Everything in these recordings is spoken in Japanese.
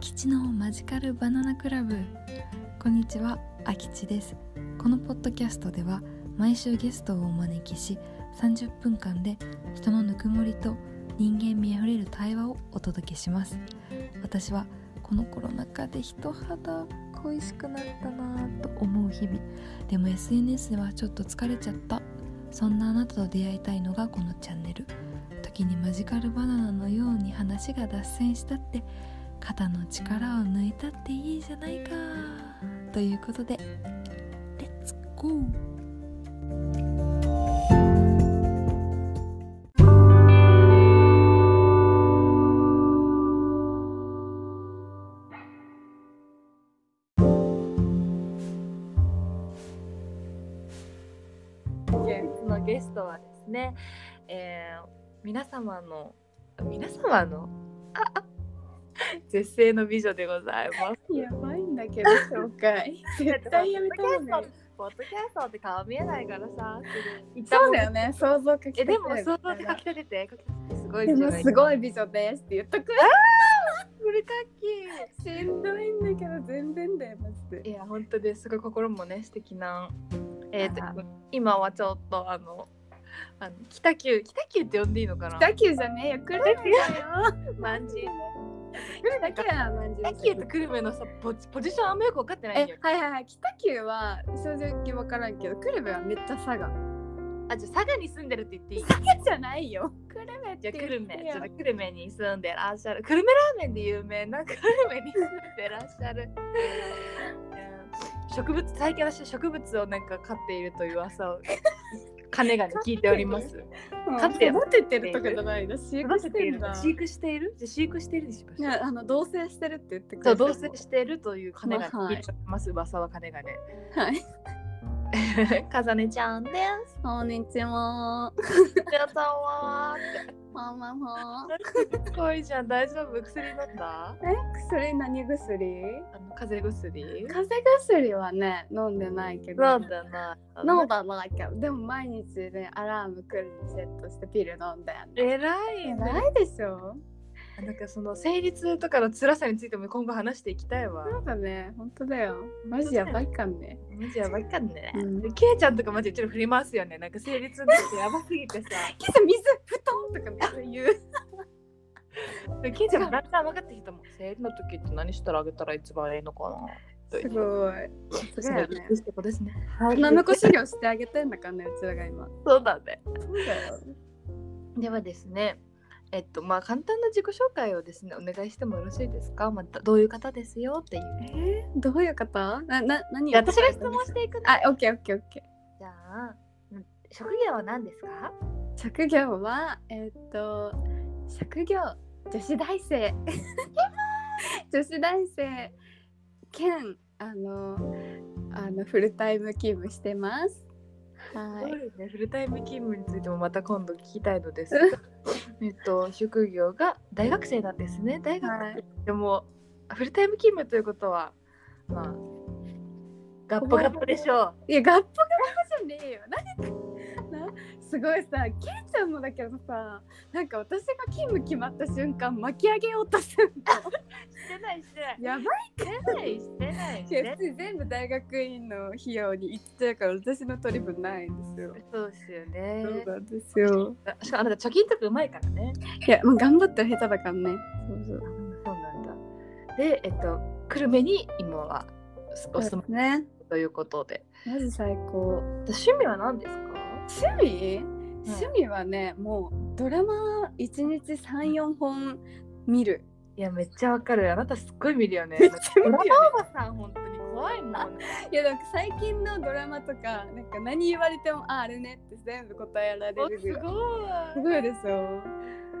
吉のマジカルバナナクラブ。こんにちはあきちです。このポッドキャストでは毎週ゲストをお招きし30分間で人のぬくもりと人間味あふれる対話をお届けします。私はこのコロナ禍で人肌恋しくなったなぁと思う日々。でも SNS ではちょっと疲れちゃった。そんなあなたと出会いたいのがこのチャンネル。時にマジカルバナナのように話が脱線したって肩の力を抜いたっていいじゃないか。ということでレッツゴーのゲストはですね、えー皆様の皆様の？ああ 絶世の美女でございます。やばいんだけど紹介 絶対やめた方がいいポッドキャストって顔見えないからさ。そうだよね想像かきえでも想像で書き立ててすごいでもすごい。い美女ですって言っとくこれかっしんどいんだけど全然だよマジき。いでや本当ですごい心もね素敵な。えーと今はちょっとあのあの北九北九って呼んでいいのかな？北九じゃねえよクルメだよまんじ。北九はまんじ北九と久留米のさポジポジションあんまよく分かってないんよ。はいはいはい。北九は正直わからんけどクルメはめっちゃ佐賀。あじゃあ佐賀に住んでるって言っていい？佐賀じゃないよ。クルメっじゃあて。言ってよ久留米。ちょっと久留米に住んでらっしゃる。久留米ラーメンで有名な 久留米に住んでらっしゃる、うん植物最近私植物をなんか飼っているという噂を金がね聞いております。うん。飼って育ててるとかじゃないの。飼育育しててる。飼育している？じゃあ飼育しているでしょいやあの同棲してるって言ってくそうれても同棲しているという金が聞いてます、噂は金がね。はい かざねちゃんです。こんにちは。皆さんは。マママすごいじゃん。大丈夫？薬飲んだ？え？薬？何薬？あの風邪薬？風邪薬はね飲んでないけど。飲んだな飲んだないけど。でも毎日ねアラーム来るにセットしてピル飲んだよねえらいね。ないでしょ？なんかその生理痛とかの辛さについても今後話していきたいわ。そうだね本当だよマジやばいかんねマジやばいかんね。うんでケイちゃんとかマジうちら振り回すよね。なんか生理痛ってやばすぎてさ。今朝水布団とかめっちゃ言うでケイちゃんもだんだん分かってきたもん。生理の時って何したらあげたら一番いいのかな。すごいすすごいよねですね。女の子修行してあげてんだからねうちらが今そうだね。そうだよではですね。えっとまあ簡単な自己紹介をですねお願いしてもよろしいですか？またどういう方ですよっていう。えー、どういう方？なな何私が質問していくね。あオッケーオッケーオッケーじゃあうん職業は何ですか？職業はえーっと職業女子大生女子大生兼あのあのフルタイム勤務してますはい。フルタイム勤務についてもまた今度聞きたいのですが えっと職業が大学生なんですね。大学はいでもフルタイム勤務ということはまあガッポガッポでしょいやガッポガッポじゃねえよ。何すごいさケイちゃんもだけどさなんか私が勤務決まった瞬間巻き上げようとするうしてないしてない。のやばいしてないしてない。全部大学院の費用に行っちゃうから私の取り分ないんですよ。そうですよね。そうなんですよ。しかもあなた貯金とかうまいからね。いやもう頑張ったら下手だからね。そうそう。そうなんだ。でえっと久留米に今はお住まいね。ということで。マジ最高。趣味は何ですか？趣味、趣味はねもうドラマ1日34本見る。いやめっちゃわかる。あなたすっごい見るよね。めっちゃ見るよね。ドラマおばさん本当に怖いもん。いやなんか最近のドラマとかなんか何言われてもああるねって全部答えられるすごい。すごいですよ。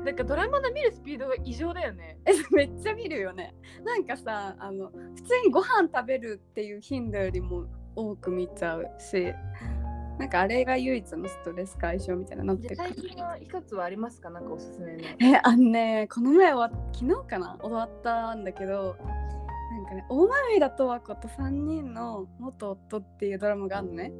なんかドラマの見るスピードが異常だよね。えめっちゃ見るよね。なんかさあの普通にご飯食べるっていう頻度よりも多く見ちゃうしなんかあれが唯一のストレス解消みたいなのって最近は一つはありますか？なんかおすすめの。えあのねこの前は昨日かな？終わったんだけどなんかね大豆田十和子と3人の元夫っていうドラマがあるのね。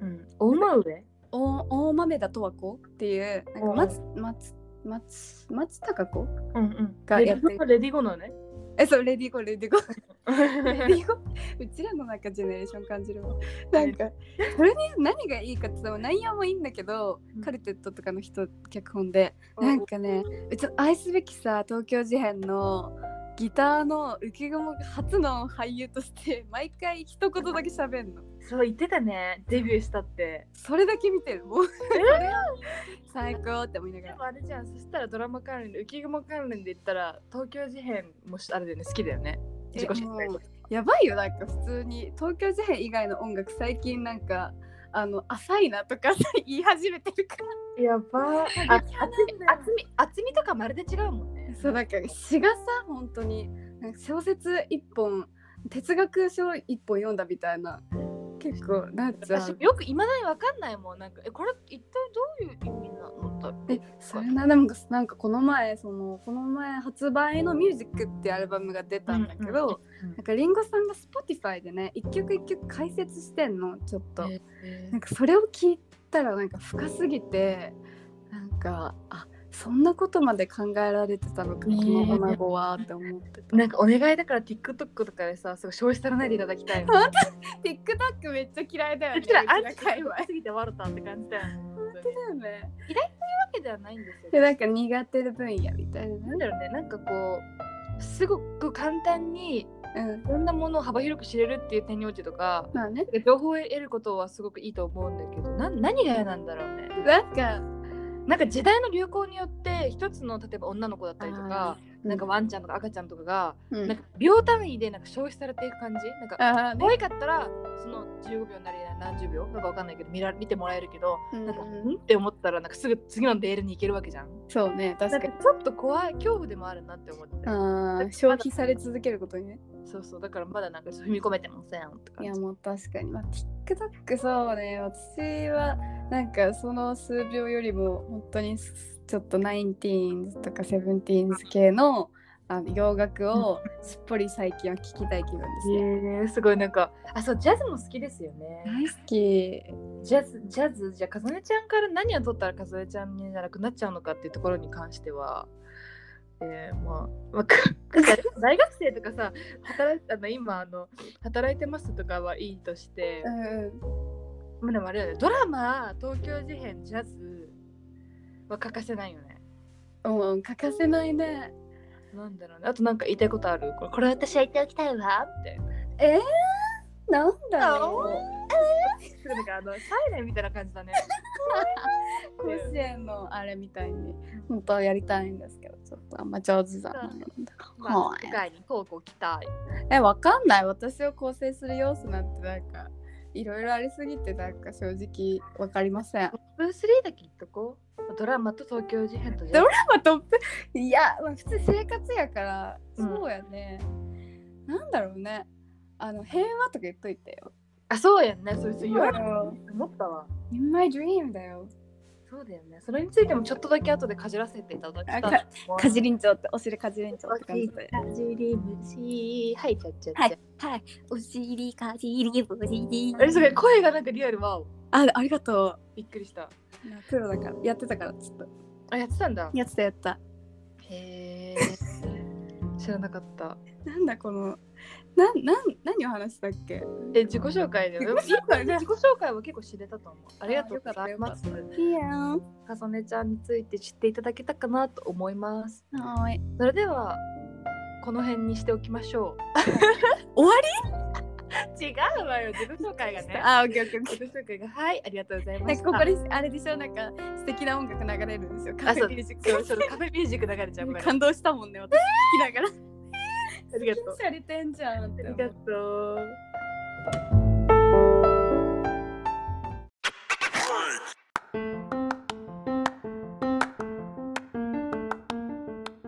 うん。大真上大大豆田十和子っていうなんか松松松松たか子？うんうん。がやってる。レディゴのねえそうレディーゴーレディーゴー。レディーゴー。うちらのなんかジェネレーション感じるわ。なんかそれに何がいいかって内容もいいんだけど、うん。カルテットとかの人脚本で。なんかねうちの愛すべきさ東京事変のギターの浮雲が初の俳優として毎回一言だけ喋んの。そう言ってたね。デビューしたって。それだけ見てるもう、最高って思いながら。でもあれじゃん。そしたらドラマ関連で浮雲関連で言ったら東京事変もしあれだよね。好きだよね。え自己紹介やばいよ。なんか普通に東京事変以外の音楽最近なんかあの浅いなとか 言い始めてるから。やば。あ 厚み厚み厚みとかまるで違うもんねそうなんか詩がさ本当に。小説一本哲学書一本読んだみたいな。結構なっちゃう。私よくいまだにわかんないもん。なんかえこれ一体どういう意味なの？だろう。えそれなでもなんかこの前そのこの前発売の「ミュージックっていうアルバムが出たんだけど、うんうんなんかリンゴさんが Spotify でね一曲一曲解説してんの。ちょっと。えなんかそれを聞いたらなんか深すぎてなんかあそんなことまで考えられてたのかこねえの女子はって思ってた。なんかお願いだから TikTok とかでさすごい消費されないでいただきたい本 TikTok めっちゃ嫌いだよね。うちらアンチうちら界隈すぎて笑ったって感じだよね本当にだよね。わけではないんですよでなんか苦手な分野みたいなね。なんだろうねなんかこうすごく簡単にうん。いろんなものを幅広く知れるっていう点においてとかまあね。情報を得ることはすごくいいと思うんだけどな何が嫌なんだろうねなんかなんか時代の流行によって一つの例えば女の子だったりとかなんかワンちゃんとか赤ちゃんとかが、うん。なんか秒単位でなんか消費されていく感じ。なんかあーね。可愛かったらその15秒なり何十秒なんかわかんないけど見ら見てもらえるけど、うんなんかん？って思ったらなんかすぐ次のレールに行けるわけじゃん。そうね確かに。ちょっと怖い恐怖でもあるなって思って。あー消費され続けることにね。そうそうだからまだなんか踏み込めてませんいやもう確かに、まあ、TikTok そうね。私はなんかその数秒よりも本当にちょっと 19s とか 17s 系のあの洋楽をすっぽり最近は聴きたい気分ですね。えー、すごいなんかあそうジャズも好きですよね大好き。ジャズジャズじゃあかずねちゃんから何を取ったらかずねちゃんにならなくなっちゃうのかっていうところに関してはえー、まあ、まあ、か大学生とかさ働いあの今あの働いてますとかはいいとしてう、んうん。まあ、でもあれだねドラマ東京事変ジャズは欠かせないよね。うん、欠かせないね。なんだろうね。あとなんか言いたいことある？これこれ私は言っておきたいわ。って。えー、なんだろう。なんかあのサイレンみたいな感じだね。甲子園のあれみたいに。本当はやりたいんですけどちょっとあんま上手じゃないんだ。まあはい。世界にこうこう来たい。えわかんない。私を構成する要素なんてなんかいろいろありすぎてなんか正直わかりません。トップ3だけ言っとこうドラマと東京事変とドラマトップ？いや、まあ、普通生活やから、うんそうやね。なんだろうね。あの平和とか言っといてよ。あそうやんねそいつ言われよ。思ったわ In my dream だよ。そうだよねそれについてもちょっとだけ後でかじらせていただきたいあかかじりんちょってお尻かじりんちょって感じで。かじり虫はいちゃっちゃっちゃ、はいはい。お尻かじり虫。あれすごい声がなんかリアルわおあありがとびっくりしたう。プロだからやってたからちょっとあやってたんだやってたやった。へえ知らなかった。なんだこのなんなん何を話したっけ？え自己紹介で自己紹介。ね自己紹介は結構知れたと思う。ありがとう。ございますいいやん。かさねちゃんについて知っていただけたかなと思います。はーい。それではこの辺にしておきましょう。終わ 違うわよ自己紹介がねあ、オッケーオッケー自己紹介がはいありがとうございー。ましたなんかここであれでしょなんか素敵な音楽流れるんですよ。カフェミュージック。そうそうカフェミュージック流れちゃう感動したもんね私聞きな がら。ありがとうしゃれてんじゃん。ありがとう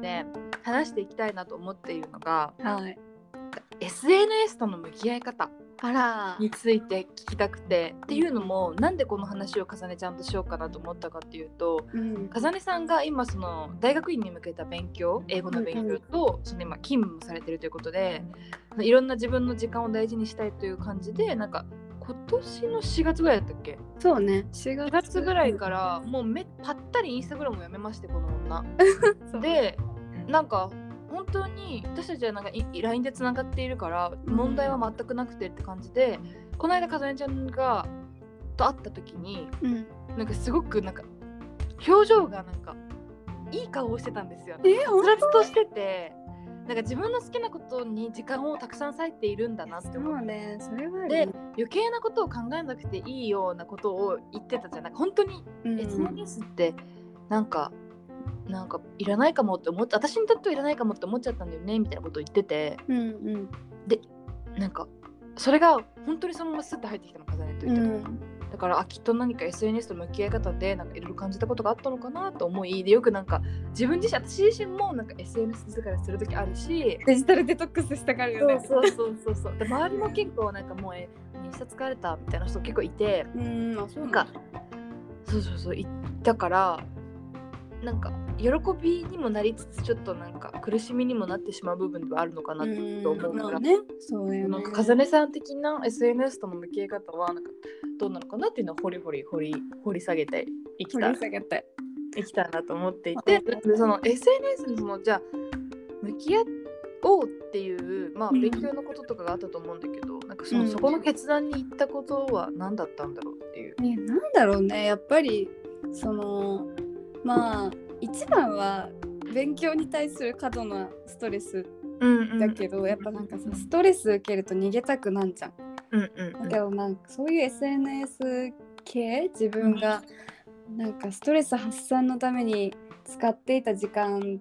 で話していきたいなと思っているのがはい。SNS との向き合い方あら。について聞きたくてっていうのもなんでこの話を重ねちゃんとしようかなと思ったかっていうとうん。風音さんが今その大学院に向けた勉強英語の勉強と、その今勤務もされてるということでいろんな自分の時間を大事にしたいという感じでなんか今年の4月ぐらいだったっけ？そうね。4 4月ぐらいからもうめぱったりインスタグラムをやめましてこの女。でなんか本当に私たちはなんかい LINE でつながっているから問題は全くなくてって感じで、この間かずねちゃんがと会った時にうん。なんかすごくなんか表情がなんかいい顔をしてたんですよ。えはつらつとしててなんか自分の好きなことに時間をたくさん割いているんだなってそ思って。うねそれはで余計なことを考えなくていいようなことを言ってたじゃん。ない本当にうん。SNS ってなんかなんかいらないかもって思って私にとってはいらないかもって思っちゃったんだよねみたいなことを言ってて。うんうん。なんかそれが本当にそのままスッと入ってきたの風ねとう言って、ん。だからあきっと何か SNS と向き合い方でなんかいろいろ感じたことがあったのかなと思いでよくなんか自分自身私自身もなんか SNS 疲れする時あるしデジタルデトックスしたがるよね。そうそうそうそうで周りも結構なんかもうえインスタ疲れたみたいな人結構いて。うんあそうなんかそうそうそう。いだからなんか喜びにもなりつつちょっとなんか苦しみにもなってしまう部分ではあるのかなと思うから、まあねそうだよね。なんか風音さん的な SNS との向き合い方はなんかどうなのかなっていうのを掘り掘り掘り掘り下げていき掘たい。り下げて。いきたいなと思っていてでその SNS にそのじゃあ向き合おうっていう、まあ、うん勉強のこととかがあったと思うんだけど、なんかその、うん。そこの決断に行ったことは何だったんだろうっていう。ねなんだろうね。やっぱりそのまあ一番は勉強に対する過度なストレスうんだけど、やっぱなんかさストレス受けると逃げたくなんじゃんうんうん。だけどなんかそういう SNS 系自分がなんかストレス発散のために使っていた時間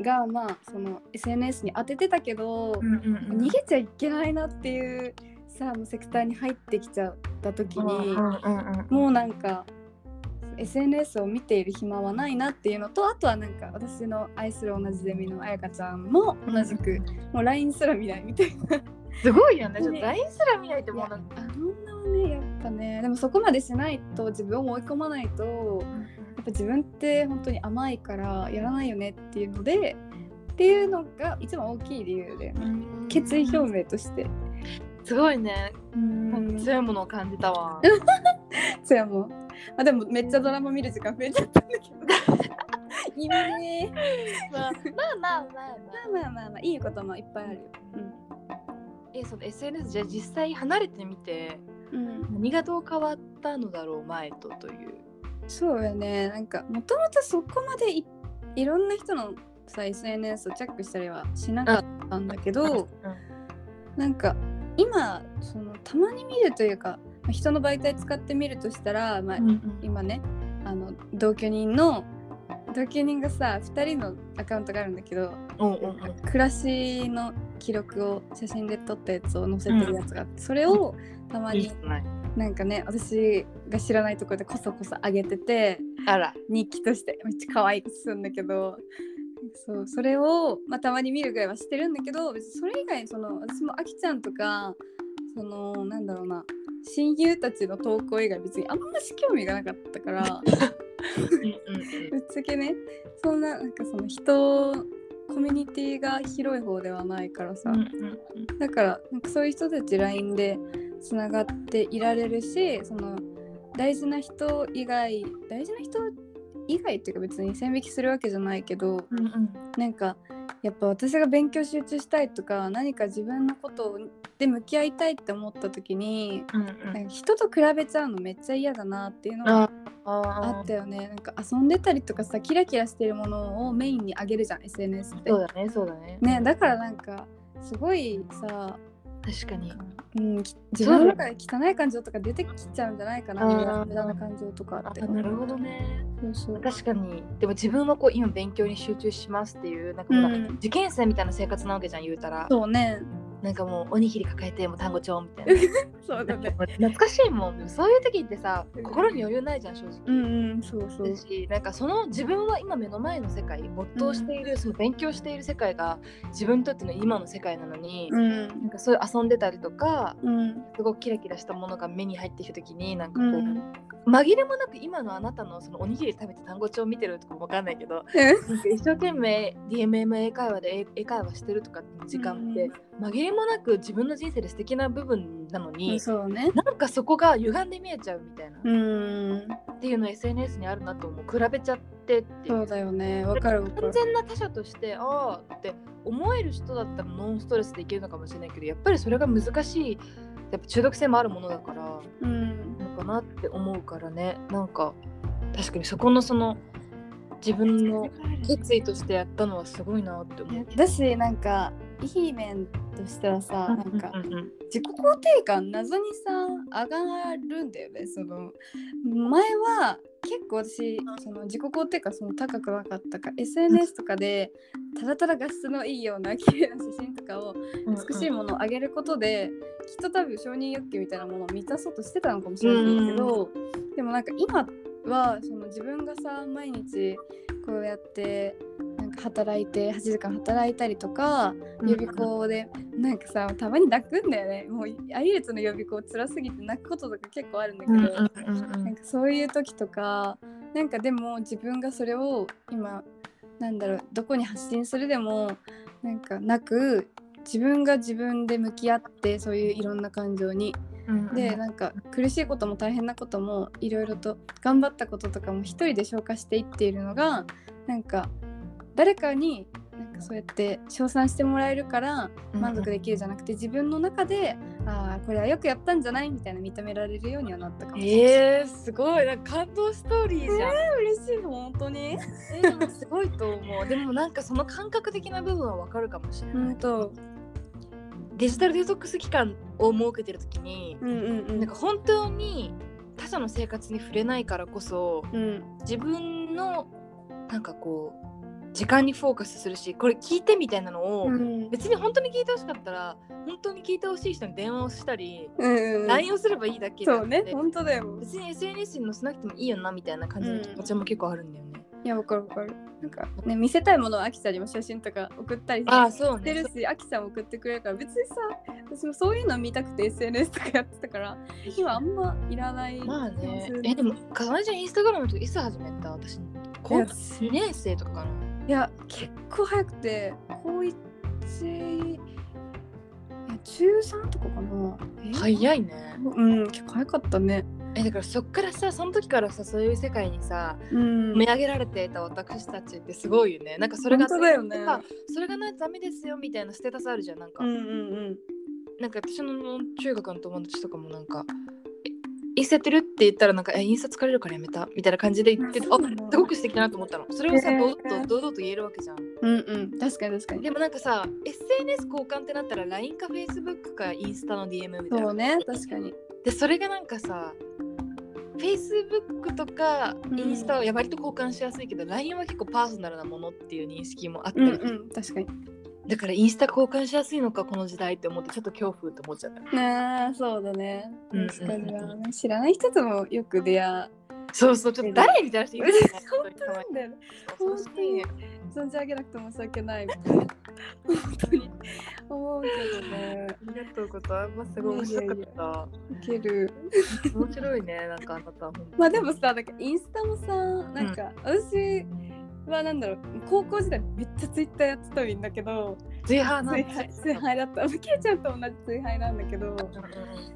がまあその SNS に当ててたけど、うんうんうん。逃げちゃいけないなっていうさもうセクターに入ってきちゃった時に、うんうんうん。もうなんか SNS を見ている暇はないなっていうのとあとはなんか私の愛する同じゼミのあやかちゃんも同じくもう LINE すら見ないみたいな。すごいよね。ちょっとね LINE すら見ないともうなんか。あの女はねやっぱねでもそこまでしないと自分を追い込まないとやっぱ自分って本当に甘いからやらないよねっていうのでっていうのが一番大きい理由で、うん決意表明としてすごいね。強いものを感じたわ。そうやもうあでもめっちゃドラマ見る時間増えちゃったんだけど。いいね。まあまあまあまあ。まあ。まあまあまあ。まあいいこともいっぱいあるよ。えその SNS じゃあ実際離れてみてうん、うん、何がどう変わったのだろう前とという。そうよね。なんかもともとそこまでいいろんな人のさ SNS をチェックしたりはしなかったんだけど、なんか今そのたまに見るというかまあ人の媒体使ってみるとしたら、まあうんうん今ねあの同居人の同居人がさ2人のアカウントがあるんだけどうんうんうん暮らしの記録を写真で撮ったやつを載せてるやつがあって、それをたまにいいじゃない。なんかね私が知らないところでこそこそ上げててあら。日記としてめっちゃ可愛くするんだけどそうそれを、まあ、たまに見るぐらいはしてるんだけど別にそれ以外その私もあきちゃんとかそのなんだろうな親友たちの投稿以外別にあんまし興味がなかったからぶっちゃけねそんななんかその人コミュニティが広い方ではないからさ、うんうんだからなんかそういう人たち LINE でつながっていられるしその大事な人以外大事な人以外っていうか別に線引きするわけじゃないけどうんうん。なんかやっぱ私が勉強集中したいとか何か自分のことで向き合いたいって思った時にうんなんか人と比べちゃうのめっちゃ嫌だなっていうのがあああったよね。なんか遊んでたりとかさキラキラしてるものをメインに上げるじゃん SNS って。そうだねそうだね。ねだからなんかすごいさ確かに。うん、き自分の中で汚い感情とか出てきちゃうんじゃないかな無駄な感情とかって。あなるほどね。そう確かに。でも自分はこう今勉強に集中しますっていうなんかうん。受験生みたいな生活なわけじゃん言うたら。そうねなんかもうおにぎり抱えてもう単語帳みたいな。そうだね。懐かしいもん。そういう時ってさ心に余裕ないじゃん正直、うんうんそうそう。だしなんかその自分は今目の前の世界没頭している、その勉強している世界が自分にとっての今の世界なのに、うん。なんかそういう遊んでたりとかうん。すごくキラキラしたものが目に入ってきた時になんかこう、うん。紛れもなく今のあなたのそのおにぎり食べて単語帳見てるとかもわかんないけど一生懸命 DMM 英会話で英英会話してるとかっていう時間って、紛れもなく自分の人生で素敵な部分なのに、そうね。なんかそこが歪んで見えちゃうみたいな、うん。っていうの SNS にあるなと思う。比べちゃってってそうだよね。わかる完る。全な他者としてああって思える人だったらノンストレスでいけるのかもしれないけどやっぱりそれが難しい。やっぱ中毒性もあるものだからうん。のかなって思うからね。なんか確かにそこのその自分の決意としてやったのはすごいなって思う。だしなんかいい面としてはさなんか自己肯定感謎にさ上がるんだよね。その前は結構私その自己肯定感その高くなかったか。ら SNS とかでただただ画質のいいような綺麗な写真とかをうん美しいものを上げることで、きっと多分承認欲求みたいなものを満たそうとしてたのかもしれないけど、でもなんか今はその自分がさ毎日こうやってなんか働いて8時間働いたりとかうん。予備校でなんかさたまに泣くんだよね。もう愛列の予備校辛すぎて泣くこととか結構あるんだけど、なんかそういう時とかなんかでも自分がそれを今なんだろうどこに発信するでもなんかなく自分が自分で向き合ってそういういろんな感情にうんうんでなんか苦しいことも大変なこともいろいろと頑張ったこととかも一人で消化していっているのがなんか誰かになんかそうやって称賛してもらえるから満足できるじゃなくて自分の中でああこれはよくやったんじゃないみたいな認められるようにはなったかもしれない。えー、すごいなんか感動ストーリーじゃん。嬉しい本当にえーすごいと思う。でもなんかその感覚的な部分はわかるかもしれない。本当デジタルデトックス期間を設けてる時に、うんうんうん。なんか本当に他者の生活に触れないからこそうん。自分のなんかこう時間にフォーカスするしこれ聞いてみたいなのを、うん。別に本当に聞いてほしかったら本当に聞いてほしい人に電話をしたり、うんうん。LINE をすればいいだけであそうね本当だよ。別に SNS に載せなくてもいいよなみたいな感じの気持ちも結構あるんだよね。いやわかるわかる。なんかね見せたいものをアキちゃんにも写真とか送ったりしてねるしアキちゃんも送ってくれるから別にさ私もそういうの見たくて SNS とかやってたから今あんまいらないまあね。えでもかなえちゃんインスタグラムとかいつ始めた？私高校2年生とかかな。いや結構早くて高1いや中3とかかな。え早いね。うん結構早かったねえだからそっからさその時からさそういう世界にさうん。見上げられていた私たちってすごいよね。なんかそれが本当だよね。さそれがないとダメですよみたいなステータスあるじゃん。なんか、うんうんうん。なんか私の中学の友達とかもなんかえインスタやってる？って言ったらなんかえインスタ疲れるからやめた？みたいな感じで言っててあすごく素敵だなと思ったの。それをさへー堂々と堂々と言えるわけじゃん。うんうん。確かに確かに。でもなんかさ SNS 交換ってなったら LINE か Facebook かインスタの DM みたいな。そうね。確かにでそれがなんかさ Facebook とかうん。インスタはや割と交換しやすいけど、LINE は結構パーソナルなものっていう認識もあった。り、うんうん確かに。だからインスタ交換しやすいのかこの時代って思ってちょっと恐怖って思っちゃった。ねえそうだね。うん確かにはね知らない人ともよく出会そうそうちょっと誰みたいな人いるよね。本当なんだよ。ねそうそうそう。存じ上げなくて申し訳ない。みたいな本当に。思うけどね。ありがとうございますすごい面白かった。いける。面白いねなんかあなた本当に。まあでもさなんかインスタもさなんか私はなんだろう高校時代めっちゃツイッターやってたんだけど追派なん追廃追廃だった。ケイちゃんと同じ追廃なんだけどだ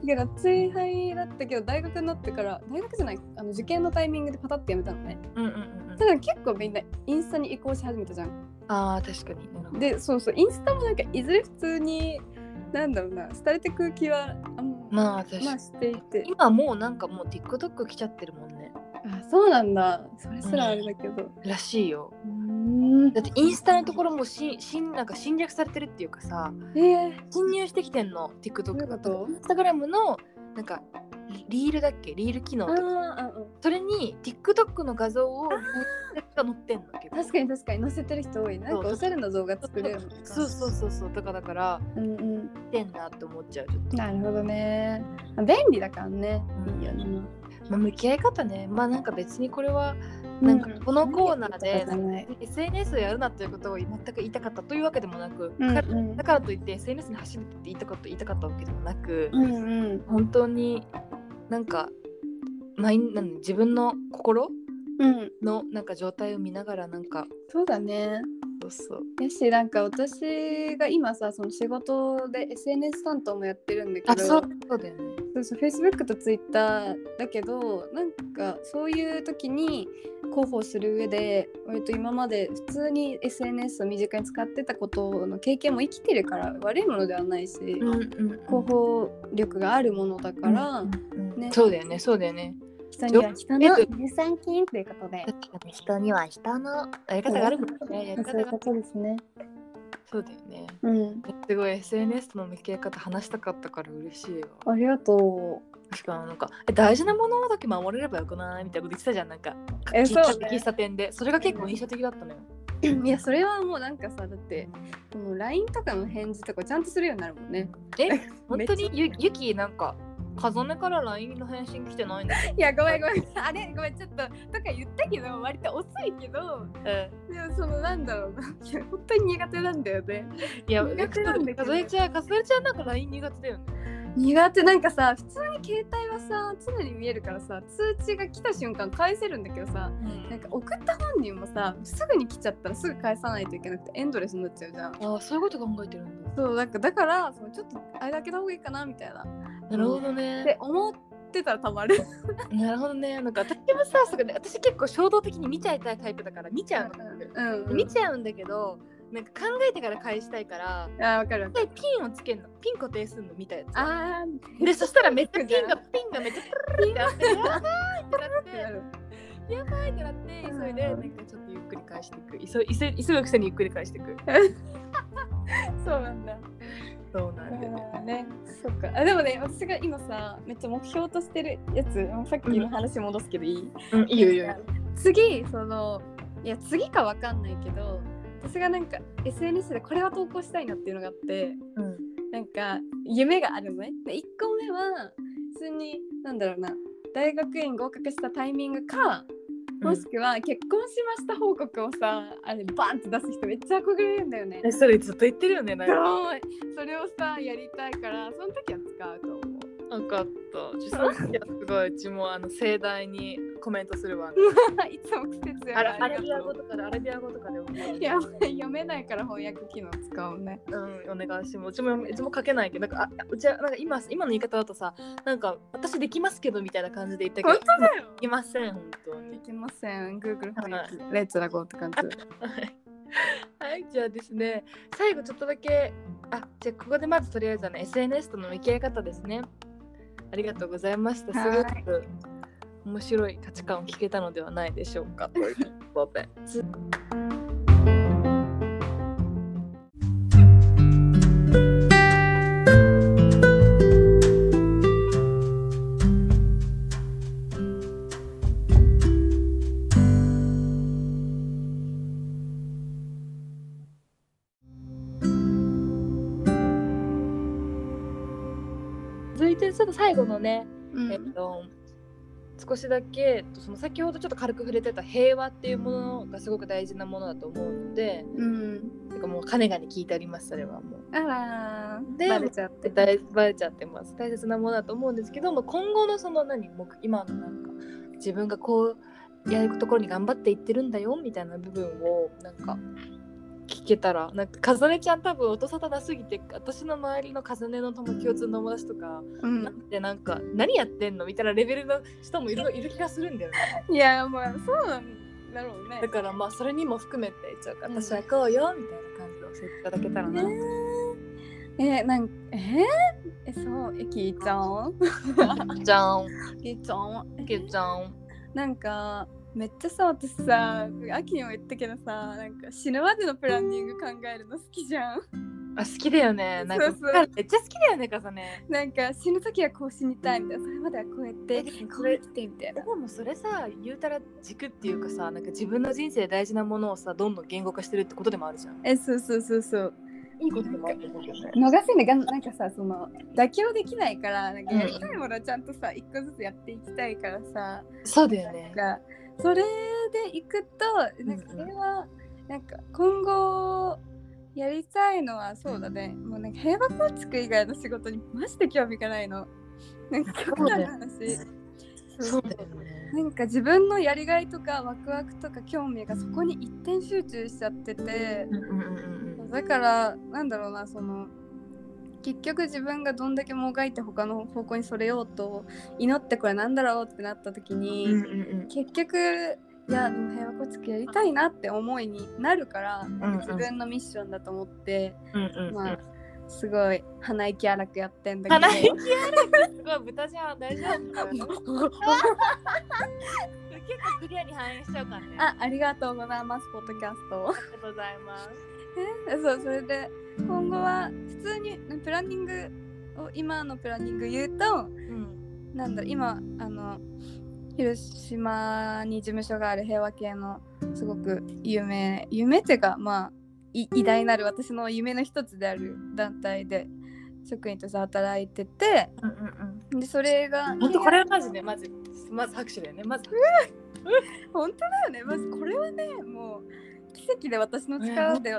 けど追廃だったけど大学になってから大学じゃないあの受験のタイミングでパタッてやめたのね。うんうんうんうん。ただ結構みんなインスタに移行し始めたじゃん。あー確かに。でそうそうインスタもなんかいずれ普通になんだろうな廃れて空気はあんまあ確かに。まあしていて。今もうなんかもう TikTok 来ちゃってるもんねあそうなんだ。それすらあれだけど。らしいよ。だってインスタのところもししんなんか侵略されてるっていうかさえー、侵入してきてんの TikTok どういうこと？インスタグラムのなんかリリールだっけ？リール機能あとかうんそれに TikTok の画像をが載ってんの確かに確かに。載せてる人多いな。んかおしゃれな動画作れるそうそうそうそうとかだからうんうん。来てんなって思っちゃうちょっと。なるほどね。まあ便利だからね。うん。いいよねまあ向き合い方ね。まあなんか別にこれはなんかこのコーナーで SNS をやるなということを全く言いたかったというわけでもなく、うんうん。かだからといって SNS に走るって言いたかった言いたかったわけでもなく、うんうん。本当になんかマインなん自分の心うん。のなんか状態を見ながらなんかそうだねそうそうやしなんか私が今さその仕事で SNS 担当もやってるんだけどあそうそうだよね。そうそう Facebook と Twitter だけどなんかそういう時に広報する上で割と今まで普通に SNS を身近に使ってたことの経験も生きてるから悪いものではないし、うんうん広報力があるものだから、ね。そうだよねそうだよね人には人の乳酸菌ということで。人には人のやり方があるもんね。やり方がそういうことですね。そうだよね。うん、すごい。SNS との向き合い方話したかったから嬉しいよ。ありがと確かになんかえ大事なものだけ守れればよくない？みたいなこと言ってたじゃん。なんか喫えそうね。喫茶店で。それが結構印象的だったのよ。う。いやそれはもうなんかさだってもう LINE とかの返事とかちゃんとするようになるもんね。え 本当にめゆゆきなんか風音から LINE の返信来てないんだけいやごめんごめん。あれ？ごめんちょっととか言ったけど割と遅いけどど、でもそのなんだろうな。いや本当に苦手なんだよね。いや苦手なんだけど。ちゃんちゃんなんか LINE 苦手だよね。苦手。なんかさ普通に携帯はさ常に見えるからさ通知が来た瞬間返せるんだけどさなんか送った本人もさすぐに来ちゃったらすぐ返さないといけなくてエンドレスになっちゃうじゃん。ああそういうこと考えてるんだ。そうなんかだからそのちょっとあれだけた方がいいかなみたいな。なるほどってね、思ってたらたまる。なるほどね。なんか私もさすぐね。私結構衝動的に見ちゃいたいタイプだから見ちゃうの、うん、見ちゃうんだけどなんか考えてから返したいからあーわかる。でピンをつけるの。ピン固定するの見たやつあー。でそしたらめっちゃピンが ピンがめっちゃプルルってやばいってなっってやばいってなって急いでなんかちょっとゆっくり返していく急い急い急ぐくせにゆっくり返していくそうなんだ。そうなんだよね。そっか。あでもね、私が今さ、めっちゃ目標としてるやつ、さっきの話戻すけどいい、うん。いいよいいよ。いいよ次、その、いや、次かわかんないけど、私がなんか SNS でこれは投稿したいなっていうのがあって、うん。なんか夢があるのね。で1個目は、普通に、なんだろうな、大学院合格したタイミングか、もしくは結婚しました報告をさ、あれバンって出す人めっちゃ憧れるんだよね。えそれずっと言ってるよねなんかそれをさやりたいからその時は使うと思う。分かったちょっといやすごいうちもあの盛大にコメントするわ、いつも季節やアラビア語とかでアラビア語とかで思うや読めないから翻訳機能使うね。うん、お願いします。うちもうちも書けないけど、なんかあうちはなんか今今の言い方だとさ、なんか私できますけどみたいな感じで言ったけど、本当だよできません本当でに。きません。Google 翻は訳。レッツラゴーって感じ。はい、はい、じゃあですね、最後ちょっとだけ、あ、じゃあここでまずとりあえずあの SNS との向き合い方ですね。ありがとうございました。すごく面白い価値観を聞けたのではないでしょうか。ということで。後のね、うんえっと、少しだけえっとその先ほどちょっと軽く触れてた平和っていうものがすごく大事なものだと思うので、うん。てかもうかねがに聞いてありますそれはもう。あらー。でバレちゃって。大バレちゃってます大切なものだと思うんですけども今後のその何目今のなんか自分がこうやるところに頑張っていってるんだよみたいな部分をなんか聞けたらなんかかずねちゃん多分音沙汰なすぎて私の周りのかずねの友共通の友達とかうん。でなんか何やってんのみたいなレベルの人もいるいる気がするんだよね。いや、まあそうなんだろうね。だ。からまあそれにも含めて一応うん私はこうよみたいな感じで教えていただけたらな、ねえ、なんえー、え、そう、え、きーちゃんじゃんきーちゃんけちゃんなんかめっちゃさ私さ秋にも言ったけどさなんか死ぬまでのプランニング考えるの好きじゃん。あ好きだよね。なんかそう。そうめっちゃ好きだよねかさねなんか死ぬ時はこう死にたいみたいな。それまではこうやってえこそうれ生きてみたいな。でもそれさ言うたら軸っていうかさなんか自分の人生で大事なものをさどんどん言語化してるってことでもあるじゃん。えそうそうそうそう。いいことでもあると思うけどね。逃せないがなんかさその妥協できないからなんかやりたいものはちゃんとさ一個ずつやっていきたいからさ、そうだよね。なんかそれでいくとなんかそれはなんか今後やりたいのはそうだね。もうなんか平和構築以外の仕事にマジで興味がないの。なんか極端な話。そうだよね。なんか自分のやりがいとかワクワクとか興味がそこに一点集中しちゃってて。だからなんだろうなその結局自分がどんだけもがいて他の方向にそれようと祈ってこれなんだろうってなった時に、うんうん結局いやでも平和構築やりたいなって思いになるから、なんか自分のミッションだと思って、うんうんうん。まあすごい鼻息荒くやってんだけど。鼻息荒く？すごい豚じゃん大丈夫。結構クリアに反映しちゃうからね。ああありがとうございますポッドキャスト。をりがとうございますえ そうそれで今後は普通にプランニングを今のプランニング言うとうんなん。だ今あの広島に事務所がある平和系のすごく有名有名っていうかまあい偉大なる私の夢の一つである団体で職員として働いててうんうんうん。でそれが本当これはマジでマジまず拍手だよねまず 本当だよねまずこれはねもう奇跡で私の力で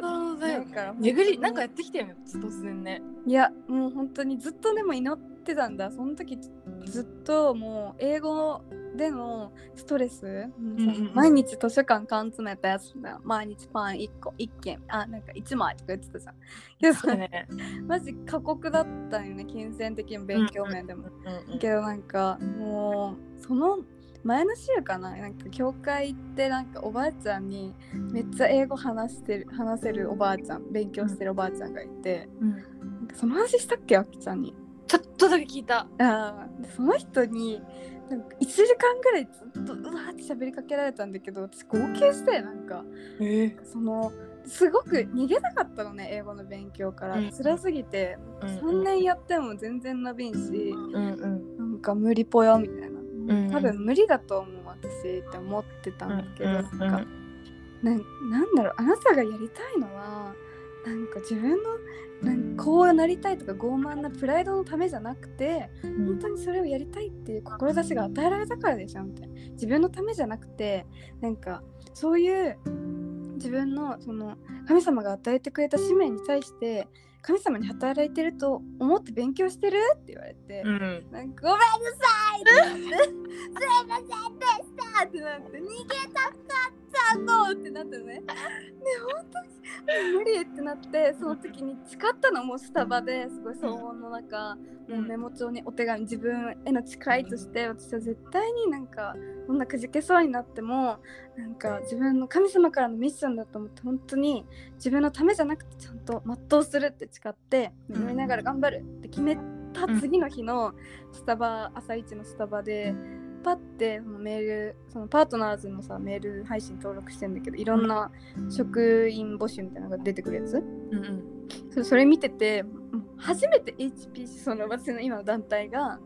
巡りなんかやってきたよね突然ね。いやもう本当にずっとでも祈ってたんだ。その時ずっともう英語でのストレス、うんうんうん。毎日図書館缶詰めたやつだ。毎日パン1個1軒。あなんか1枚とか言ってたじゃん。けどねマジ過酷だったんよね金銭的にも勉強面でも、うんうん。けどなんかもうその前の週かななんか教会行ってなんかおばあちゃんにめっちゃ英語話してる話せるおばあちゃん勉強してるおばあちゃんがいて、うんなんかその話したっけあきちゃんに？ちょっとだけ聞いた。あその人になんか1時間ぐらいずっとうわーって喋りかけられたんだけど私号泣してなんか。えそのすごく逃げたかったのね英語の勉強から、うん。辛すぎて、3年やっても全然伸びんし、うんうん。なんか無理ぽよみたいな、ん多分無理だと思う私って思ってたんだけど、うんなんかなんなんだろうあなたがやりたいのはなんか自分のなんかこうなりたいとか傲慢なプライドのためじゃなくて本当にそれをやりたいっていう志が与えられたからでしょみたいな。自分のためじゃなくてなんかそういう自分のその神様が与えてくれた使命に対して神様に働いてると思って勉強してる？って言われて、うん。なんかごめんなさいってなって。すいませんでしたってなって。逃げたかったのってなってね。で本当に無理ってなってその時に誓ったのもうスタバですごい騒音の中、もうメモ帳にお手紙自分への誓いとして私は絶対になんかこんなくじけそうになってもなんか自分の神様からのミッションだと思って本当に自分のためじゃなくてちゃんと全うするって誓って祈りながら頑張るって決めた次の日のスタバ朝一のスタバでパッてそのメールそのパートナーズのさメール配信登録してんだけどいろんな職員募集みたいなのが出てくるやつ？うんうん。それ見てて初めて HPC その私の今の団体が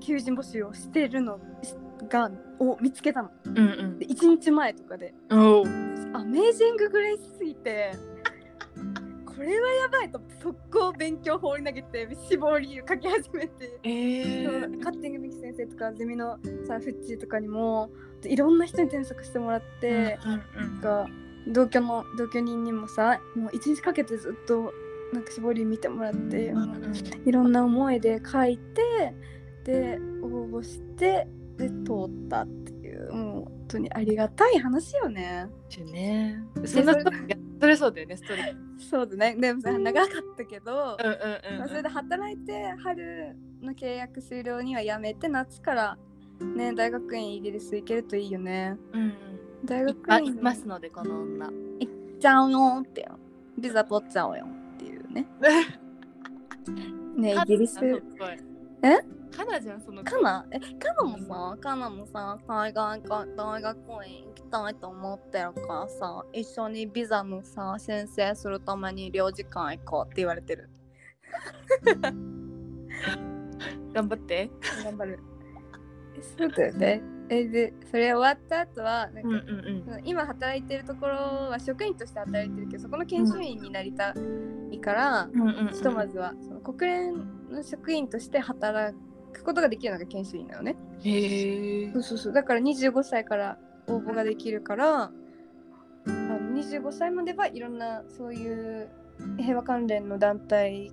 求人募集をしてるのしがを見つけたの。うんうん。で1日前とかで。アメージンググレイスすぎて。これはやばいと速攻勉強放り投げて絞り書き始めて、えそうカッティングミキ先生とかゼミのさフッチーとかにもいろんな人に添削してもらって、なんか同居の同居人にもさもう一日かけてずっとなんか絞り見てもらって、もういろんな思いで書いてで応募してで通ったっていうもう本当にありがたい話よね。ね。そんな人それそうだよねストーリーそうだね。でもさ長かったけど、うんうんまあ、それで働いて春の契約終了にはやめて夏からね大学院イギリス行けるといいよね。うん大学あ院いますのでこの女。行っちゃうよってよ。ビザ取っちゃおうよっていうね。ねイギリス。え？カナじゃんそのカナ？えカナもさカナもさ海外か大学院行きたいと思ってるからさ一緒にビザのさ申請するために領事館行こうって言われてる。頑張って。頑張る。そうだよね。えでそれ終わった後はなんか、うんうん今働いてるところは職員として働いてるけどそこの研修員になりたいから、うんうん。ひとまずはその国連の職員として働くことができるのが研修員なのね。へえそうそうそう。だから25歳から応募ができるからあの25歳まではいろんなそういう平和関連の団体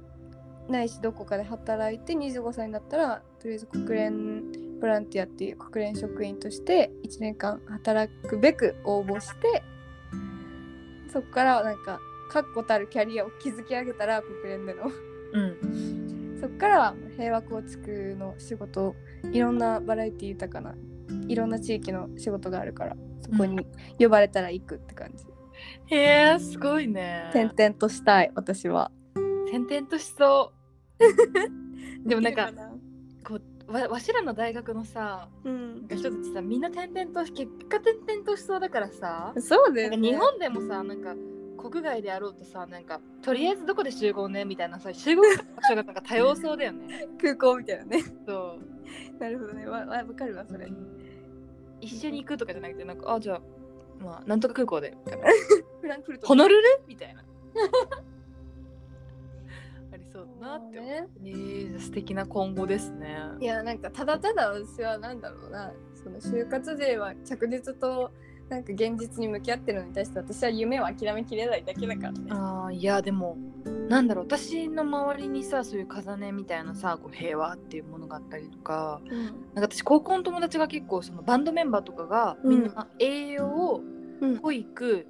ないしどこかで働いて25歳になったらとりあえず国連ボランティアっていう国連職員として1年間働くべく応募してそこからなんか確固たるキャリアを築き上げたら国連でのうんそこから平和構築の仕事いろんなバラエティ豊かないろんな地域の仕事があるからそこに呼ばれたら行くって感じ、へえすごいね。転々としたい私は。転々としそう。でもなんかこうわわしらの大学のさうん。人たちさみんな転々とし結果転々としそうだからさ。そうだよね。日本でもさなんか国外であろうとさなんかとりあえずどこで集合ね？みたいなさ集合場所がなんか多様そうだよね。空港みたいなね。そう。なるほどね。わわわかるわそれ。一緒に行くとかじゃなくてなんかあじゃあまあなんとか空港で。みたいなフランクフルトホノルル？みたいな。ありそうだなって思う。ね。えー素敵な今後ですね。いやなんかただただ私はなんだろうな。その就活勢は着実となんか現実に向き合ってるのに対して私は夢を諦めきれないだけだからね。あーいやでもなんだろう。私の周りにさそういう重ねみたいなさこう平和っていうものがあったりとかうん。なんか私高校の友達が結構そのバンドメンバーとかがみんな栄養、うん。保育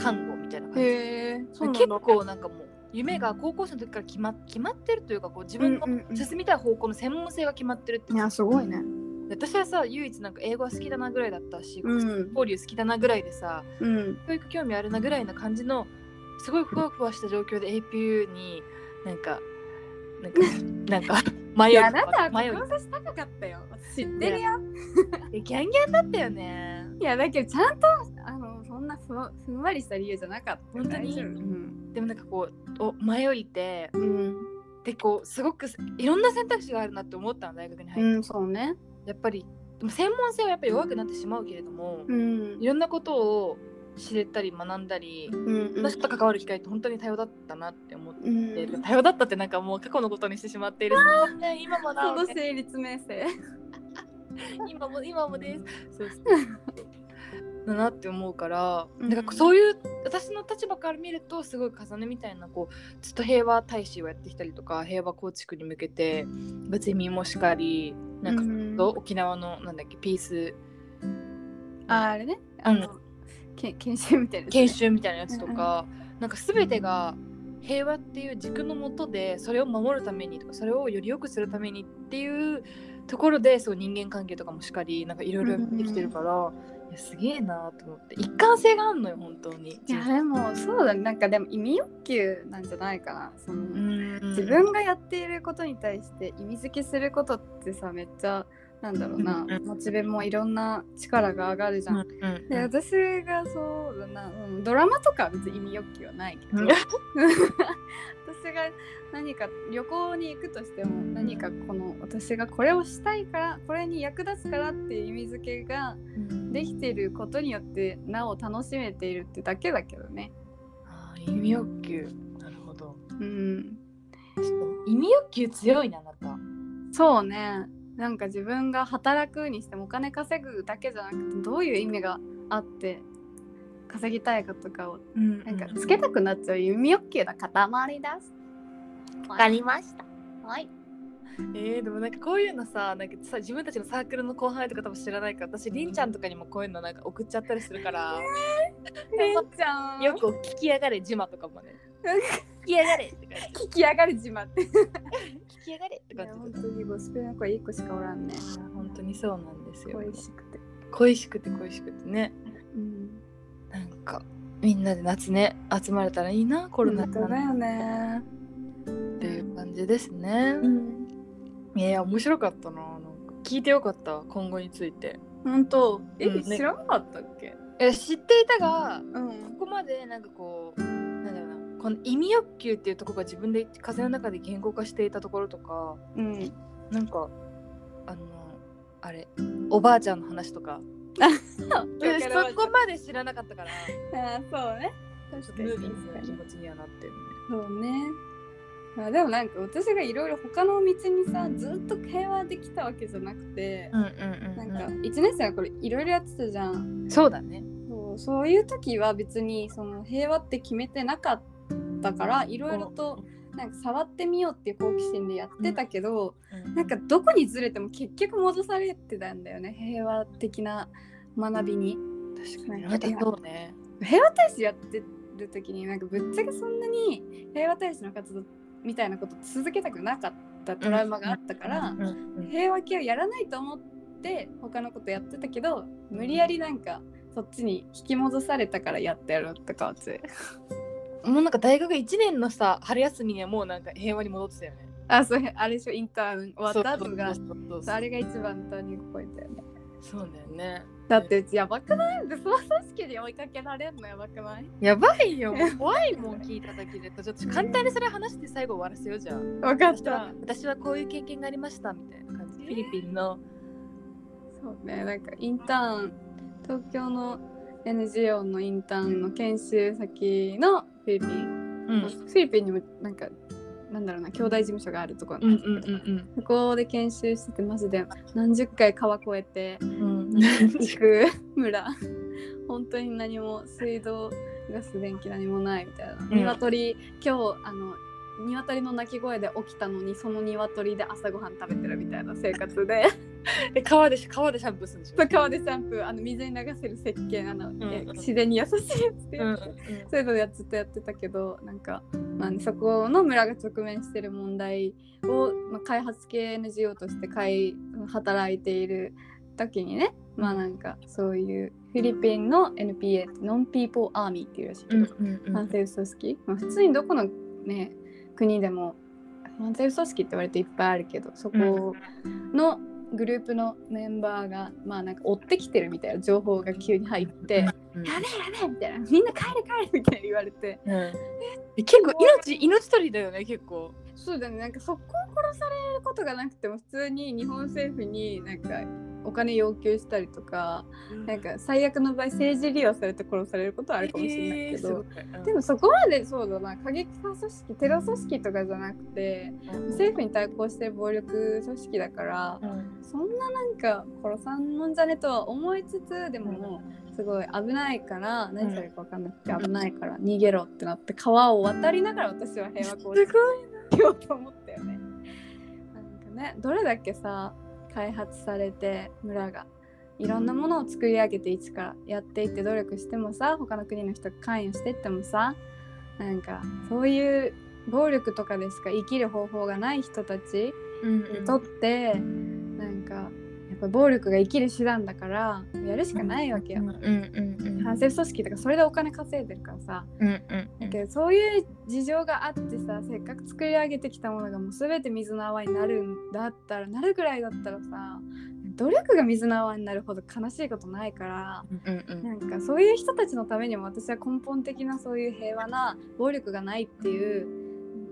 看護みたいな感じ。で結構なんかもう夢が高校生の時から決ま決まってるというかこう自分のうんうんうん。進みたい方向の専門性が決まってるって。いやすごいね。私はさ唯一なんか英語は好きだなぐらいだったし、うん交流好きだなぐらいでさうん教育興味あるなぐらいな感じのすごいふわふわした状況で APU になんかなんか なんか迷いいやあなた志高かったよ。私知ってるよ。えギャンギャンだったよねいやだけどちゃんとあのそんなふわふんわりした理由じゃなかったよ。本当に？うん。でもなんかこうお迷いてうん、でこうすごくいろんな選択肢があるなって思ったの大学に入って、うん、そうね。やっぱりでも専門性はやっぱり弱くなってしまうけれども、うん。いろんなことを知れたり学んだり、うんうん。人と関わる機会って本当に多様だったなって思って、うん。多様だったってなんかもう過去のことにしてしまっている。ね今もなその成立名声。今も 今もです。そうだなって思うから、うんだからそういう私の立場から見るとすごい重ねみたいなこうずっと平和大使をやってきたりとか平和構築に向けてゼミもしかりなんか沖縄のなんだっけ？ピース。ああれね。あの、け研修みたいなやつね。研修みたいなやつとか、なんか全てが平和っていう軸のもとでそれを守るためにとかそれをより良くするためにっていうところでそう人間関係とかもしっかりなんかいろいろできてるから、いやすげえなと思って。一貫性があるのよ本当に。いやでもそうだね。なんかでも意味欲求なんじゃないかな。その、うん自分がやっていることに対して意味付けすることってさめっちゃなんだろうな、モチベもいろんな力が上がるじゃん。で私がそうだな、うん、ドラマとかは別に意味欲求はないけど、うん。私が何か旅行に行くとしても何かこの私がこれをしたいからこれに役立つからっていう意味付けができていることによってなお楽しめているってだけだけどね。あー意味欲求。なるほど。うん意味欲求強いなあなた。そうねなんか自分が働くにしてもお金稼ぐだけじゃなくてどういう意味があって稼ぎたいかとかをなんかつけたくなっちゃう意味欲求の塊です。わかりました。はい。えー、でもなんかこういうのさなんかさ自分たちのサークルの後輩とか多分知らないから私りんちゃんとかにもこういうのなんか送っちゃったりするから、りんちゃんよく聞きやがれジマとかもね聞 きやがれって感じ聞き上がる自慢って。聞きやがれっていや感じ本当にゴスペルの子いい子しかおらんね。本当にそうなんですよ恋しくて。恋しくて恋しくてねうん。なんかみんなで夏ね集まれたらいいなコロナ本当だよね。っていう感じですね、うん。いや面白かったななんか聞いてよかった今後について本当？え、うんね知らなかったっけ？え知っていたがうん。ここまでなんかこうこの意味欲求っていうところが自分で風の中で言語化していたところとかうん。なんかあのあれおばあちゃんの話とか。そこまで知らなかったから。あーそうね。確かにムー気持ちにはなってるね。そうね。まあ、でもなんか私がいろいろ他の道にさずっと平和できたわけじゃなくて、うんうんなんか1年生はこれいろいろやってたじゃん。そうだね。そうそういう時は別にその平和って決めてなかったからいろいろとなん。か触ってみようっていう好奇心でやってたけど、うん。なんかどこにずれても結局戻されてたんだよね平和的な学びに。確かに。そうね。平和大使やってる時になんかぶっちゃけそんなに平和大使の活動みたいなこと続けたくなかったトラウマがあったから、平和系をやらないと思って他のことやってたけど無理やりなんかそっちに引き戻されたからやってやろうとかつもうなんか大学1年のさ春休みにはもうなんか平和に戻ってたよね。あそうあれでしょインターン終わった後が。あれが一番のターニングポイントだよね。そうだよね。だってうちやばくない？でその組織に追いかけられんのやばくない？やばいよ。怖いもん聞いただけで。ちょっと簡単にそれ話して最後終わらせようじゃん。分かっ私は私はこういう経験がありましたみたいな感じ。フィリピンの。そうねなんかインターン東京の NGO のインターンの研修先のフィリピン、うん。フィリピンにもなんかなんだろうな兄弟事務所があるところうんなんうんですけど、うん。そこで研修しててマジで何十回川越えてうん。行く村。本当に何も水道ガス電気何もないみたいな、ん。鶏今日あの鶏の鳴き声で起きたのにその鶏で朝ごはん食べてるみたいな生活で。え川で川でシャンプーするんでしょ川でシャンプー。あの水に流せる石鹸あの、えうんうん。自然に優しいやつで、うんうんそういうのやずっとやってたけどなんか、まあねそこの村が直面してる問題を、まあ、開発系 NGO として働いている時にねまあなんかそういうフィリピンの NPA ってノンピーポーアーミーっていうらしいけど、うんうん反政府組織、まあ、普通にどこのね国でも反政府組織って言われていっぱいあるけどそこのグループのメンバーがまあなんか追ってきてるみたいな情報が急に入って「うん。やべえやべえ」みたいな「みんな帰れ帰れ」みたいに言われてうん。え結構命命取りだよね結構そうだね。なんかそこを殺されることがなくても普通に日本政府になんかお金要求したりとかなんか最悪の場合政治利用されて殺されることはあるかもしれないけど、でもそこまでそうだな。過激派組織テロ組織とかじゃなくて政府に対抗してる暴力組織だからうん。そんななんか殺さんのんじゃねとは思いつつでももうすごい危ないから何されるか分かんなくて危ないから逃げろってなって川を渡りながら私は平和すご公園いしようと思ったよね。なんかねどれだけさ開発されて村がいろんなものを作り上げて一からやっていって努力してもさ他の国の人が関与してってもさなんかそういう暴力とかでしか生きる方法がない人たちにとってうんうんっぱ暴力が生きる手段だからやるしかないわけよ。反政府組織とかそれでお金稼いでるからさ、そういう事情があってさせっかく作り上げてきたものがもう全て水の泡になるんだったらなるぐらいだったらさ努力が水の泡になるほど悲しいことないから、なんかそういう人たちのためにも私は根本的なそういう平和な暴力がないっていう、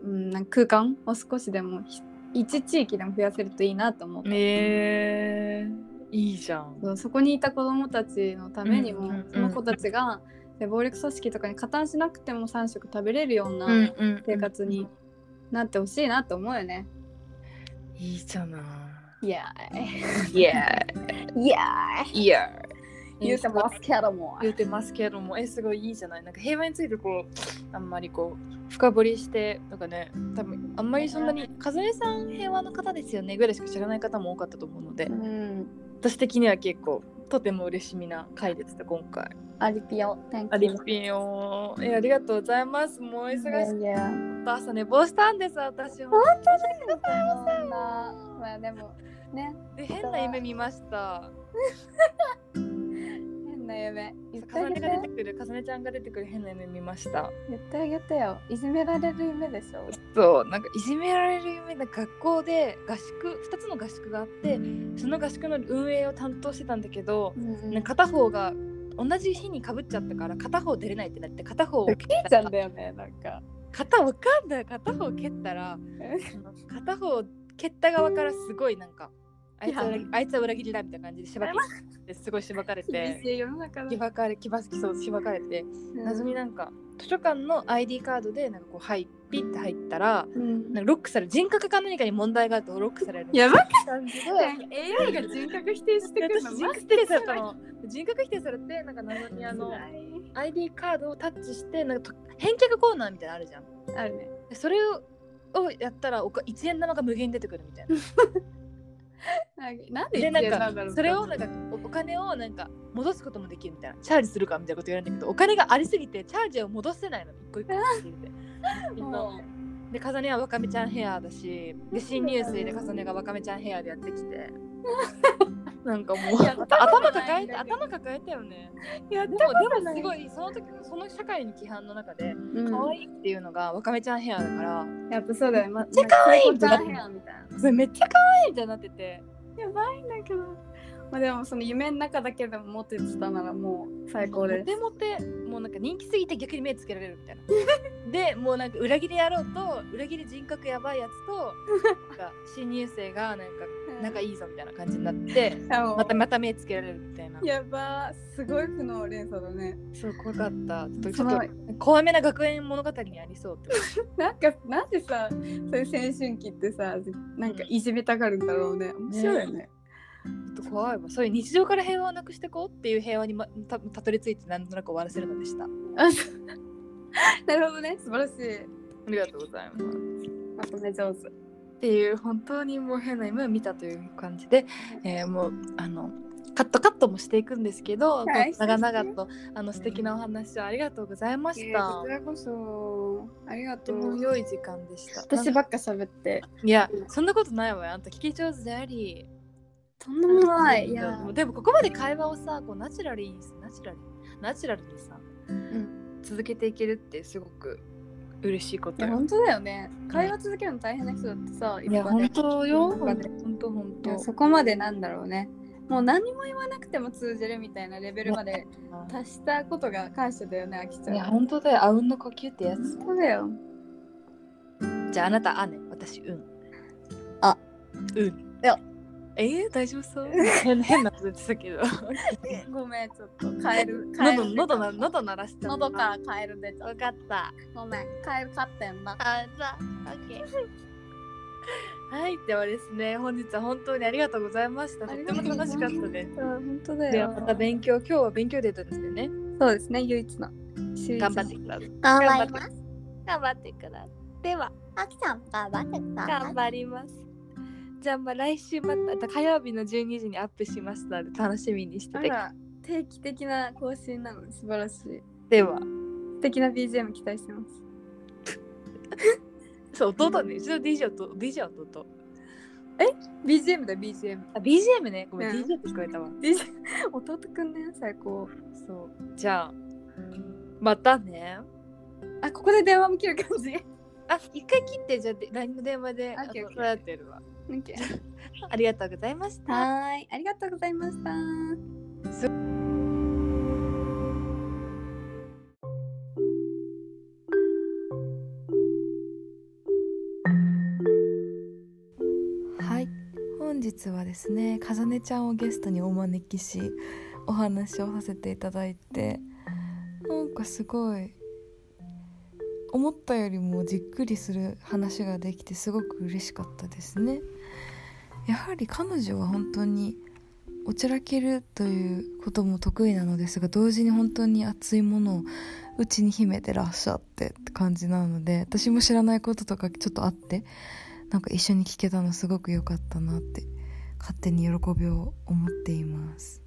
うん、なんか空間を少しでも1地域でも増やせるといいなと思って。えー、いいじゃんそこにいた子どもたちのためにも、その子たちが暴力組織とかに加担しなくても3食食べれるような生活になってほしいなと思うよね。いいじゃない。いやいやいやーイ。言うてますけども。言うてますけども。え、すごいいいじゃない。なんか平和についてこう、あんまりこう。深掘りしてなんかね多分あんまりそんなに和江さん平和の方ですよねぐらいしか知らない方も多かったと思うのでうん。私的には結構とても嬉しみな回でした今回。アリピオ、Thank you ありピよ。えありがとうございます。もうお忙しい。いやいや。朝寝坊したんです私。も本当だまあでもね、で変な夢見ました 変な夢。言ってあげて重ねが出てくる重ねちゃんが出てくる変な夢見ました言ってあげてよ。いじめられる夢でしょ。そうなんかいじめられる夢で学校で合宿2つの合宿があってその合宿の運営を担当してたんだけど、うんね片方が同じ日にかぶっちゃったから片方出れないってなって片方を蹴ったちゃらんだよね、なんか。片わかんない片方蹴ったら片方蹴った側からすすごいなんかあいつは裏切あいつは裏切りだみたいな感じでしばき ですごいしばかれ厳て。しい世の中だし。ばかれきばすきそうしばかれて。うん。謎になんか図書館の ID カードでなんかこう入っピッて入ったらうん。なんかロックされる人格か何かに問題があるとロックされる。やば感じでなんか AI が人格否定してくるの私人格否定されたの人格否定されてなんか謎にあの ID カードをタッチしてなんかと返却コーナーみたいなのあるじゃん。あるね。でそれををやったらおか1円玉が無限に出てくるみたいな。なんででなんかそれをなんかおお金をなんか戻すこともできるみたいなチャージするかみたいなこと言われるんだけどお金がありすぎてチャージを戻せないの一個一個。でカザネはわかめちゃんヘアだしで新入生でカザネがわかめちゃんヘアでやってきてなんかもうやったこと頭抱えて頭抱えたよねうやっでもでもすごいその時その社会の規範の中でうん可愛いっていうのがわかめちゃんヘアだからやっぱそうだよ。ま、ちゃ可愛いみたいな。それめっちゃ可愛いみたいになっててやばいんだけど。まあでもその夢の中だけでも持ってたならもう最高です。モテモテもうなんか人気すぎて逆に目つけられるみたいな でもうなんか裏切りやろうと裏切り人格やばいやつとなんか新入生がなんか仲いいぞみたいな感じになってままたまた目つけられるみたいな。やばすごい負の連鎖だね。そう怖かった。ちょっと怖めな学園物語にありそうって なんかなんでさそういう青春期ってさなんかいじめたがるんだろうね。面白いよね。ちょっと怖いわ。そういう日常から平和をなくしてこうっていう平和に、ま、たたどり着いてなんとなく終わらせるのでした。なるほどね。素晴らしい。ありがとうございます。まとめ上手。っていう本当にもう変な夢を見たという感じで、えーもうあのカットカットもしていくんですけど、はい長々とあの素敵なお話をありがとうございましえた。ーこちらこそありがとう。も良い時間でした。私ばっか喋って。いやそんなことないわよあんた聞き上手であり。とんでもない。いやでもここまで会話をさこうナチュラルにナチュラルにナチュラルにさ、ん続けていけるってすごく嬉しいことよ。いや本当だよね。会話続けるの大変な人だってさ、いや本当よ本当本当。そこまでなんだろうね。もう何も言わなくても通じるみたいなレベルまで達したことが感謝だよね、あきちゃん。いや本当だよあうんの呼吸ってやつ。本当だよ。じゃああなたあね私うん。あうん。いやえー、大丈夫そう？変変なこと言ってたけど。ごめん、ちょっとカエル。カエル喉喉な喉鳴らしちゃった。喉からカエル出ちゃっわかった。た。ごめん、カエル飼ってんな。あじゃあ、オッケー。はい、ではですね、本日は本当にありがとうございました。とっても楽しかったです。本当だよ。ではまた勉強、今日は勉強デートですよね。そうですね、唯一の。頑張ってください。頑張張ります。頑張ってください。では、あきちゃん、頑張ってください。頑張ります。じゃあ、まあ来週また火曜日の12時にアップしますので、楽しみにしてて。あら、定期的な更新なので素晴らしい。では、素敵な BGM 期待してます。そう、弟ね、うちの DJ 弟、DJ は弟。BGM だよ BGM。あ、BGM ね、ごめん、うん DJ って聞こえたわ。DJ 弟くんね、最高。そう。じゃあ、またね。あ、ここで電話も切る感じ。あ、一回切って、じゃあ、LINE の電話で、あの、オッケーオッケーそうやってるわ。ありがとうございました。はーい、ありがとうございました。はい本日はですねかざねちゃんをゲストにお招きしお話をさせていただいてなんかすごい思ったよりもじっくりする話ができてすごく嬉しかったですねやはり彼女は本当におちゃらけるということも得意なのですが同時に本当に熱いものを内に秘めてらっしゃってって感じなので私も知らないこととかちょっとあってなんか一緒に聞けたのすごく良かったなって勝手に喜びを思っています。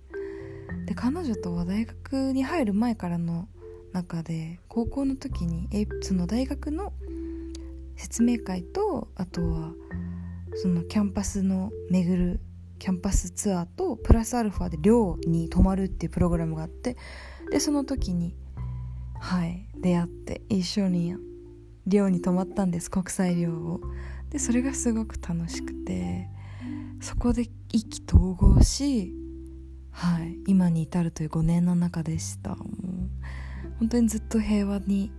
で彼女とは大学に入る前からの中で高校の時にえその大学の説明会とあとはそのキャンパスの巡るキャンパスツアーとプラスアルファで寮に泊まるっていうプログラムがあってでその時にはい出会って一緒に寮に泊まったんです国際寮を。でそれがすごく楽しくてそこで意気投合しはい今に至るという5年の中でした。もう本当にずっと平和に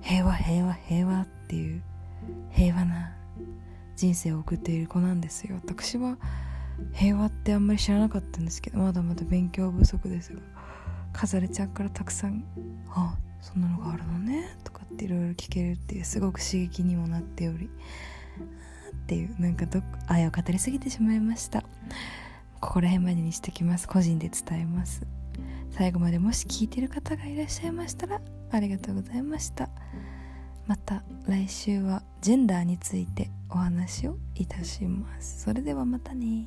平和平和平和っていう平和な人生を送っている子なんですよ。私は平和ってあんまり知らなかったんですけどまだまだ勉強不足ですが飾れちゃんからたくさん「あそんなのがあるのね」とかっていろいろ聞けるっていうすごく刺激にもなっておりっていうなんかど愛を語りすぎてしまいました。ここら辺までにしてきます。個人で伝えます。最後までもし聞いてる方がいらっしゃいましたらありがとうございました。またた来週はジェンダーについてお話をいたします。それではまたね。